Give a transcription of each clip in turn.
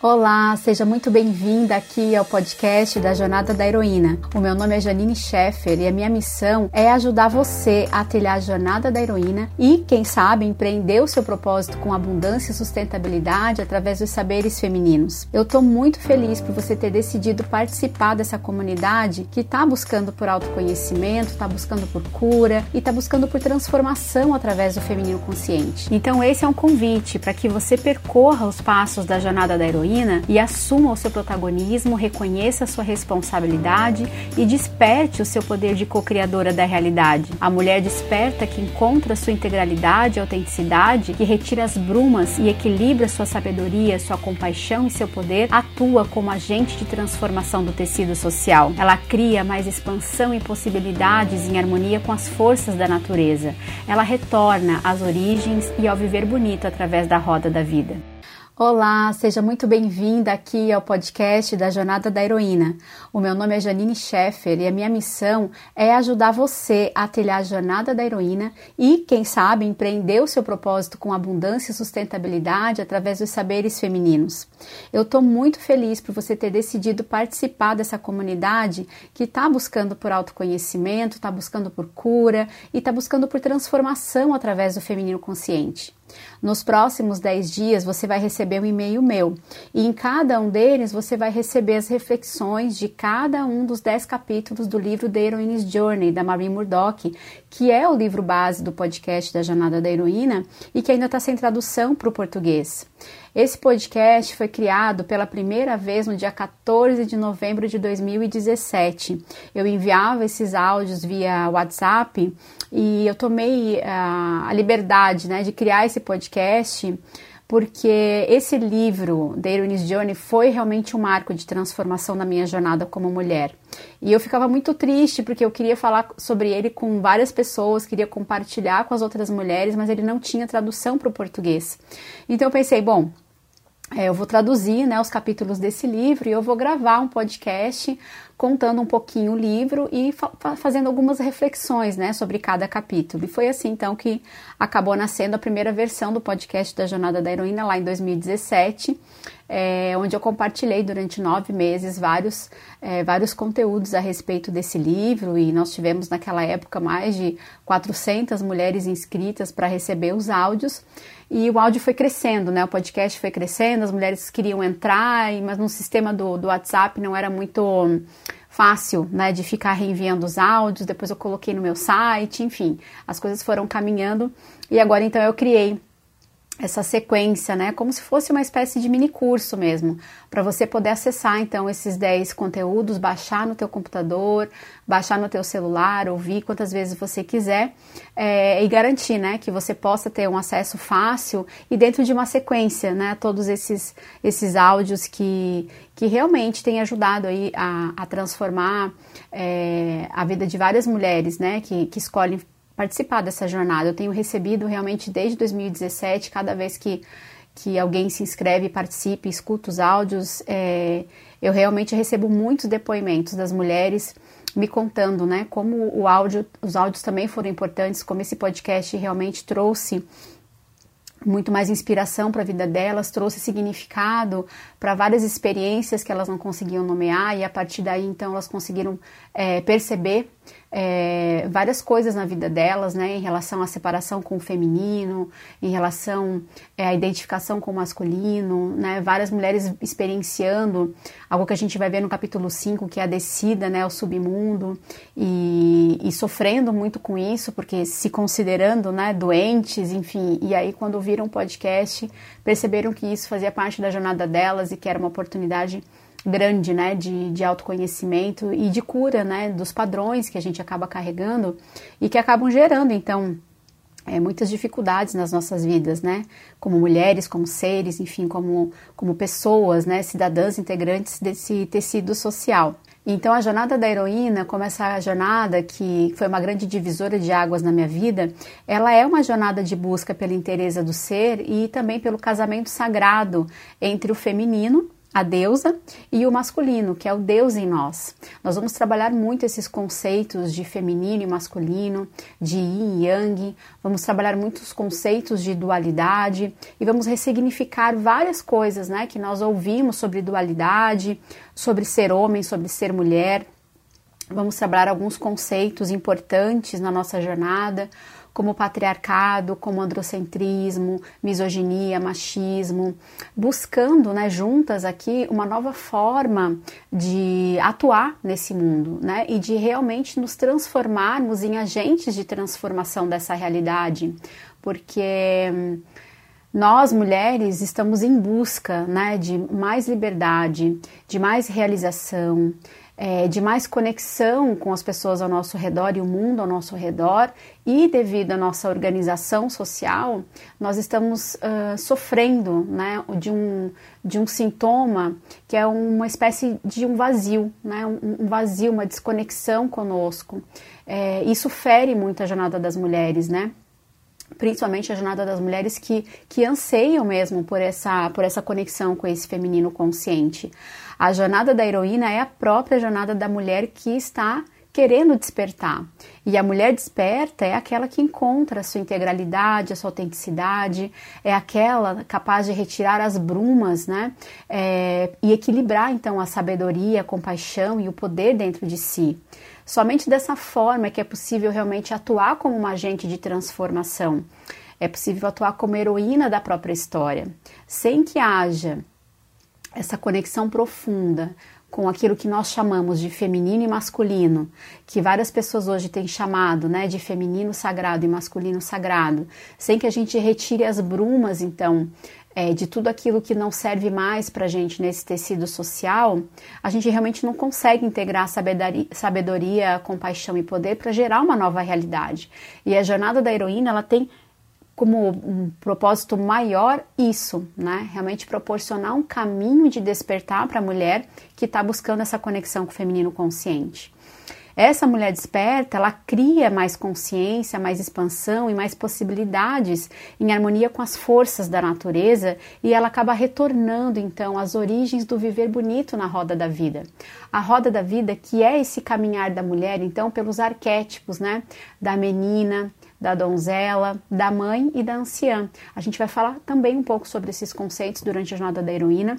Olá, seja muito bem-vinda aqui ao podcast da Jornada da Heroína. O meu nome é Janine Scheffer e a minha missão é ajudar você a trilhar a jornada da heroína e, quem sabe, empreender o seu propósito com abundância e sustentabilidade através dos saberes femininos. Eu estou muito feliz por você ter decidido participar dessa comunidade que está buscando por autoconhecimento, está buscando por cura e está buscando por transformação através do feminino consciente. Então, esse é um convite para que você percorra os passos da jornada da heroína heroína e assuma o seu protagonismo, reconheça a sua responsabilidade e desperte o seu poder de co-criadora da realidade. A mulher desperta que encontra sua integralidade e autenticidade, que retira as brumas e equilibra sua sabedoria, sua compaixão e seu poder, atua como agente de transformação do tecido social. Ela cria mais expansão e possibilidades em harmonia com as forças da natureza. Ela retorna às origens e ao viver bonito através da roda da vida. Olá, seja muito bem-vinda aqui ao podcast da Jornada da Heroína. O meu nome é Janine Scheffer e a minha missão é ajudar você a trilhar a jornada da heroína e, quem sabe, empreender o seu propósito com abundância e sustentabilidade através dos saberes femininos. Eu estou muito feliz por você ter decidido participar dessa comunidade que está buscando por autoconhecimento, está buscando por cura e está buscando por transformação através do feminino consciente. Nos próximos 10 dias você vai receber um e-mail meu. E em cada um deles você vai receber as reflexões de cada um dos 10 capítulos do livro The Heroine's Journey da Marie Murdock, que é o livro base do podcast da Jornada da Heroína e que ainda está sem tradução para o português. Esse podcast foi criado pela primeira vez no dia 14 de novembro de 2017. Eu enviava esses áudios via WhatsApp e eu tomei uh, a liberdade né, de criar esse podcast porque esse livro, The Heroine's Journey, foi realmente um marco de transformação na minha jornada como mulher. E eu ficava muito triste porque eu queria falar sobre ele com várias pessoas, queria compartilhar com as outras mulheres, mas ele não tinha tradução para o português. Então eu pensei, bom, eu vou traduzir né, os capítulos desse livro e eu vou gravar um podcast contando um pouquinho o livro e fa fazendo algumas reflexões né, sobre cada capítulo. E foi assim então que acabou nascendo a primeira versão do podcast da Jornada da Heroína lá em 2017 é, onde eu compartilhei durante nove meses vários, é, vários conteúdos a respeito desse livro e nós tivemos naquela época mais de 400 mulheres inscritas para receber os áudios e o áudio foi crescendo, né? O podcast foi crescendo, as mulheres queriam entrar, mas no sistema do, do WhatsApp não era muito fácil, né, de ficar reenviando os áudios, depois eu coloquei no meu site, enfim, as coisas foram caminhando e agora então eu criei essa sequência, né? Como se fosse uma espécie de mini curso mesmo, para você poder acessar então esses 10 conteúdos, baixar no teu computador, baixar no teu celular, ouvir quantas vezes você quiser é, e garantir, né, que você possa ter um acesso fácil e dentro de uma sequência, né? Todos esses esses áudios que que realmente têm ajudado aí a, a transformar é, a vida de várias mulheres, né? Que, que escolhem participar dessa jornada. Eu tenho recebido realmente desde 2017, cada vez que, que alguém se inscreve, participe, escuta os áudios, é, eu realmente recebo muitos depoimentos das mulheres me contando, né, como o áudio, os áudios também foram importantes, como esse podcast realmente trouxe muito mais inspiração para a vida delas, trouxe significado para várias experiências que elas não conseguiam nomear e a partir daí então elas conseguiram é, perceber é, várias coisas na vida delas, né, em relação à separação com o feminino, em relação é, à identificação com o masculino, né, várias mulheres experienciando algo que a gente vai ver no capítulo 5, que é a descida, né, ao submundo, e, e sofrendo muito com isso, porque se considerando, né, doentes, enfim, e aí quando viram o podcast, perceberam que isso fazia parte da jornada delas e que era uma oportunidade grande, né, de, de autoconhecimento e de cura, né, dos padrões que a gente acaba carregando e que acabam gerando, então, é, muitas dificuldades nas nossas vidas, né, como mulheres, como seres, enfim, como, como pessoas, né, cidadãs integrantes desse tecido social. Então, a jornada da heroína, como essa jornada que foi uma grande divisora de águas na minha vida, ela é uma jornada de busca pela inteireza do ser e também pelo casamento sagrado entre o feminino a deusa e o masculino, que é o Deus em nós. Nós vamos trabalhar muito esses conceitos de feminino e masculino, de yin e yang, vamos trabalhar muitos conceitos de dualidade e vamos ressignificar várias coisas, né, que nós ouvimos sobre dualidade, sobre ser homem, sobre ser mulher. Vamos trabalhar alguns conceitos importantes na nossa jornada, como patriarcado, como androcentrismo, misoginia, machismo, buscando, né, juntas aqui uma nova forma de atuar nesse mundo, né, e de realmente nos transformarmos em agentes de transformação dessa realidade, porque hum, nós mulheres estamos em busca, né, de mais liberdade, de mais realização, é, de mais conexão com as pessoas ao nosso redor e o mundo ao nosso redor, e devido à nossa organização social, nós estamos uh, sofrendo né, de, um, de um sintoma que é uma espécie de um vazio, né, um, um vazio, uma desconexão conosco. É, isso fere muito a jornada das mulheres, né? principalmente a jornada das mulheres que, que anseiam mesmo por essa, por essa conexão com esse feminino consciente. A jornada da heroína é a própria jornada da mulher que está querendo despertar. E a mulher desperta é aquela que encontra a sua integralidade, a sua autenticidade, é aquela capaz de retirar as brumas, né? É, e equilibrar então a sabedoria, a compaixão e o poder dentro de si. Somente dessa forma é que é possível realmente atuar como uma agente de transformação. É possível atuar como heroína da própria história, sem que haja essa conexão profunda com aquilo que nós chamamos de feminino e masculino, que várias pessoas hoje têm chamado, né, de feminino sagrado e masculino sagrado, sem que a gente retire as brumas, então, é, de tudo aquilo que não serve mais para gente nesse tecido social, a gente realmente não consegue integrar sabedoria, sabedoria compaixão e poder para gerar uma nova realidade. E a jornada da heroína, ela tem como um propósito maior isso, né? Realmente proporcionar um caminho de despertar para a mulher que está buscando essa conexão com o feminino consciente. Essa mulher desperta, ela cria mais consciência, mais expansão e mais possibilidades em harmonia com as forças da natureza e ela acaba retornando então às origens do viver bonito na roda da vida. A roda da vida que é esse caminhar da mulher, então, pelos arquétipos, né? Da menina, da donzela, da mãe e da anciã. A gente vai falar também um pouco sobre esses conceitos durante a jornada da heroína.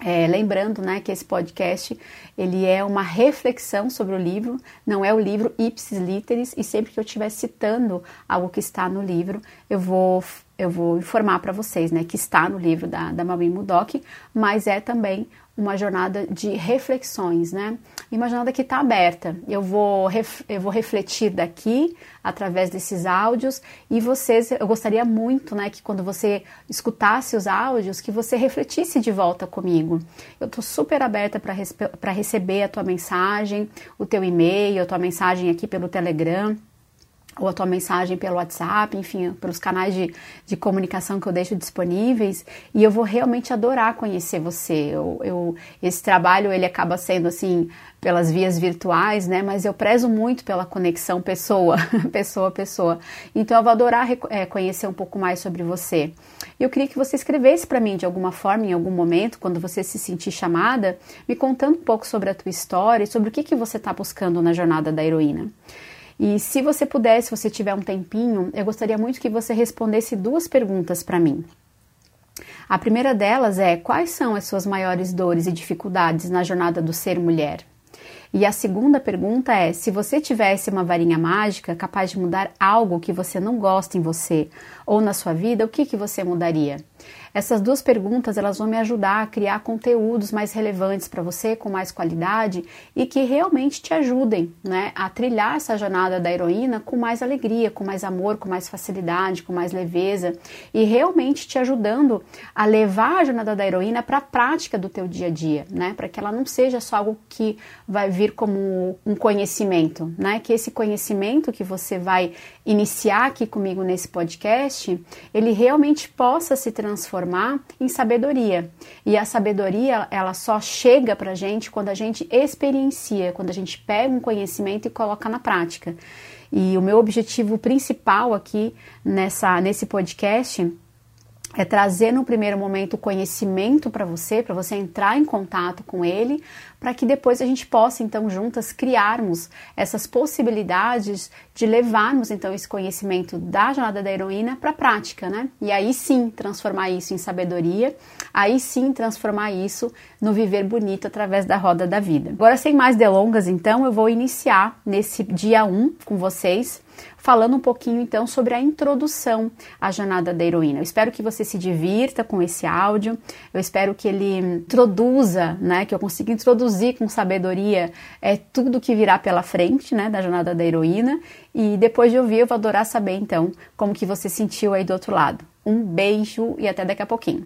É, lembrando né, que esse podcast ele é uma reflexão sobre o livro, não é o livro ipsis literis, e sempre que eu estiver citando algo que está no livro, eu vou, eu vou informar para vocês né, que está no livro da, da Mami Mudok, mas é também uma jornada de reflexões, né? E uma jornada que está aberta. Eu vou, eu vou refletir daqui através desses áudios e vocês, eu gostaria muito, né, que quando você escutasse os áudios, que você refletisse de volta comigo. Eu estou super aberta para receber a tua mensagem, o teu e-mail, a tua mensagem aqui pelo Telegram ou a tua mensagem pelo WhatsApp, enfim, pelos canais de, de comunicação que eu deixo disponíveis, e eu vou realmente adorar conhecer você. Eu, eu, esse trabalho, ele acaba sendo, assim, pelas vias virtuais, né, mas eu prezo muito pela conexão pessoa, pessoa pessoa. Então, eu vou adorar é, conhecer um pouco mais sobre você. Eu queria que você escrevesse para mim, de alguma forma, em algum momento, quando você se sentir chamada, me contando um pouco sobre a tua história e sobre o que, que você está buscando na jornada da heroína. E se você puder, se você tiver um tempinho, eu gostaria muito que você respondesse duas perguntas para mim. A primeira delas é: quais são as suas maiores dores e dificuldades na jornada do ser mulher? E a segunda pergunta é: se você tivesse uma varinha mágica capaz de mudar algo que você não gosta em você ou na sua vida, o que, que você mudaria? Essas duas perguntas elas vão me ajudar a criar conteúdos mais relevantes para você, com mais qualidade e que realmente te ajudem né, a trilhar essa jornada da heroína com mais alegria, com mais amor, com mais facilidade, com mais leveza e realmente te ajudando a levar a jornada da heroína para a prática do teu dia a dia, né, para que ela não seja só algo que vai vir como um conhecimento, né, que esse conhecimento que você vai iniciar aqui comigo nesse podcast, ele realmente possa se transformar em sabedoria. E a sabedoria, ela só chega pra gente quando a gente experiencia, quando a gente pega um conhecimento e coloca na prática. E o meu objetivo principal aqui nessa nesse podcast é trazer no primeiro momento o conhecimento para você, para você entrar em contato com ele, para que depois a gente possa então juntas criarmos essas possibilidades de levarmos então esse conhecimento da jornada da heroína para a prática, né? E aí sim transformar isso em sabedoria, aí sim transformar isso no viver bonito através da roda da vida. Agora sem mais delongas, então eu vou iniciar nesse dia 1 com vocês falando um pouquinho então sobre a introdução à jornada da heroína. Eu espero que você se divirta com esse áudio, eu espero que ele introduza, né, que eu consiga introduzir com sabedoria é, tudo que virá pela frente, né, da jornada da heroína. E depois de ouvir, eu vou adorar saber então como que você sentiu aí do outro lado. Um beijo e até daqui a pouquinho.